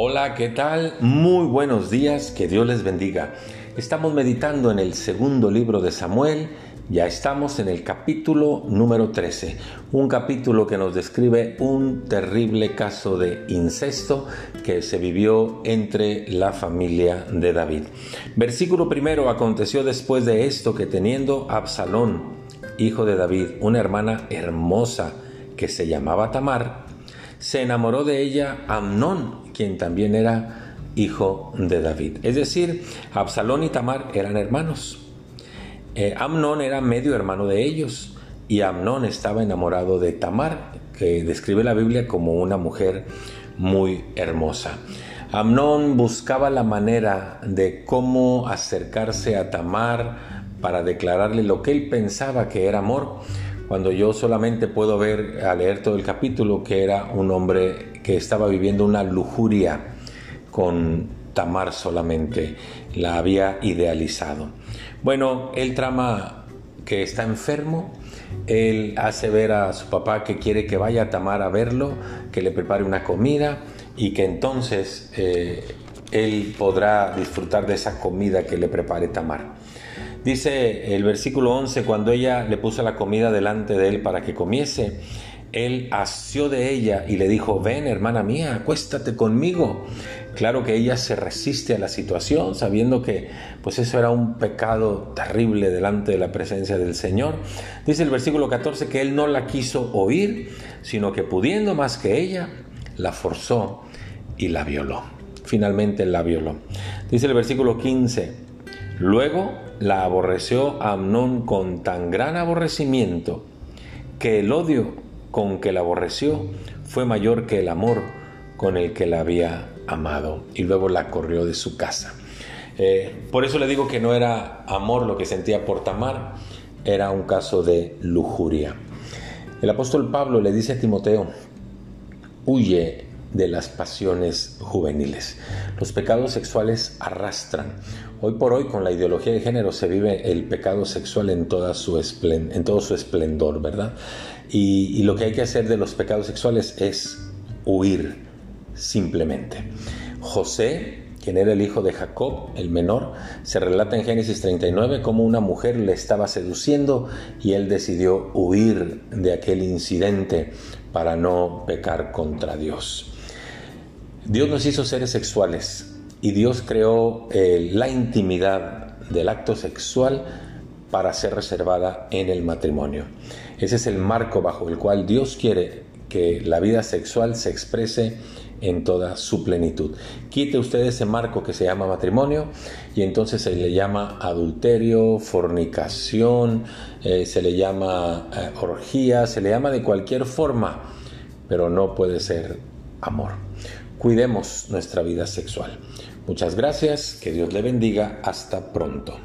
Hola, ¿qué tal? Muy buenos días, que Dios les bendiga. Estamos meditando en el segundo libro de Samuel, ya estamos en el capítulo número 13, un capítulo que nos describe un terrible caso de incesto que se vivió entre la familia de David. Versículo primero, aconteció después de esto que teniendo Absalón, hijo de David, una hermana hermosa que se llamaba Tamar, se enamoró de ella Amnón, quien también era hijo de David. Es decir, Absalón y Tamar eran hermanos. Eh, Amnón era medio hermano de ellos y Amnón estaba enamorado de Tamar, que describe la Biblia como una mujer muy hermosa. Amnón buscaba la manera de cómo acercarse a Tamar para declararle lo que él pensaba que era amor cuando yo solamente puedo ver, a leer todo el capítulo, que era un hombre que estaba viviendo una lujuria con Tamar solamente, la había idealizado. Bueno, él trama que está enfermo, él hace ver a su papá que quiere que vaya a Tamar a verlo, que le prepare una comida y que entonces eh, él podrá disfrutar de esa comida que le prepare Tamar. Dice el versículo 11, cuando ella le puso la comida delante de él para que comiese, él asió de ella y le dijo, ven hermana mía, acuéstate conmigo. Claro que ella se resiste a la situación, sabiendo que pues eso era un pecado terrible delante de la presencia del Señor. Dice el versículo 14 que él no la quiso oír, sino que pudiendo más que ella, la forzó y la violó. Finalmente la violó. Dice el versículo 15, Luego la aborreció Amnón con tan gran aborrecimiento que el odio con que la aborreció fue mayor que el amor con el que la había amado y luego la corrió de su casa. Eh, por eso le digo que no era amor lo que sentía por Tamar, era un caso de lujuria. El apóstol Pablo le dice a Timoteo, huye de las pasiones juveniles. Los pecados sexuales arrastran. Hoy por hoy con la ideología de género se vive el pecado sexual en, todo su esplendor, ¿verdad? Y, y lo que hay que hacer de los pecados sexuales es huir simplemente. José quien era el hijo de Jacob, el menor, se relata en Génesis 39 cómo una mujer le estaba seduciendo y él decidió huir de aquel incidente para no pecar contra Dios. Dios nos hizo seres sexuales y Dios creó eh, la intimidad del acto sexual para ser reservada en el matrimonio. Ese es el marco bajo el cual Dios quiere que la vida sexual se exprese en toda su plenitud. Quite usted ese marco que se llama matrimonio y entonces se le llama adulterio, fornicación, eh, se le llama eh, orgía, se le llama de cualquier forma, pero no puede ser amor cuidemos nuestra vida sexual. Muchas gracias, que Dios le bendiga, hasta pronto.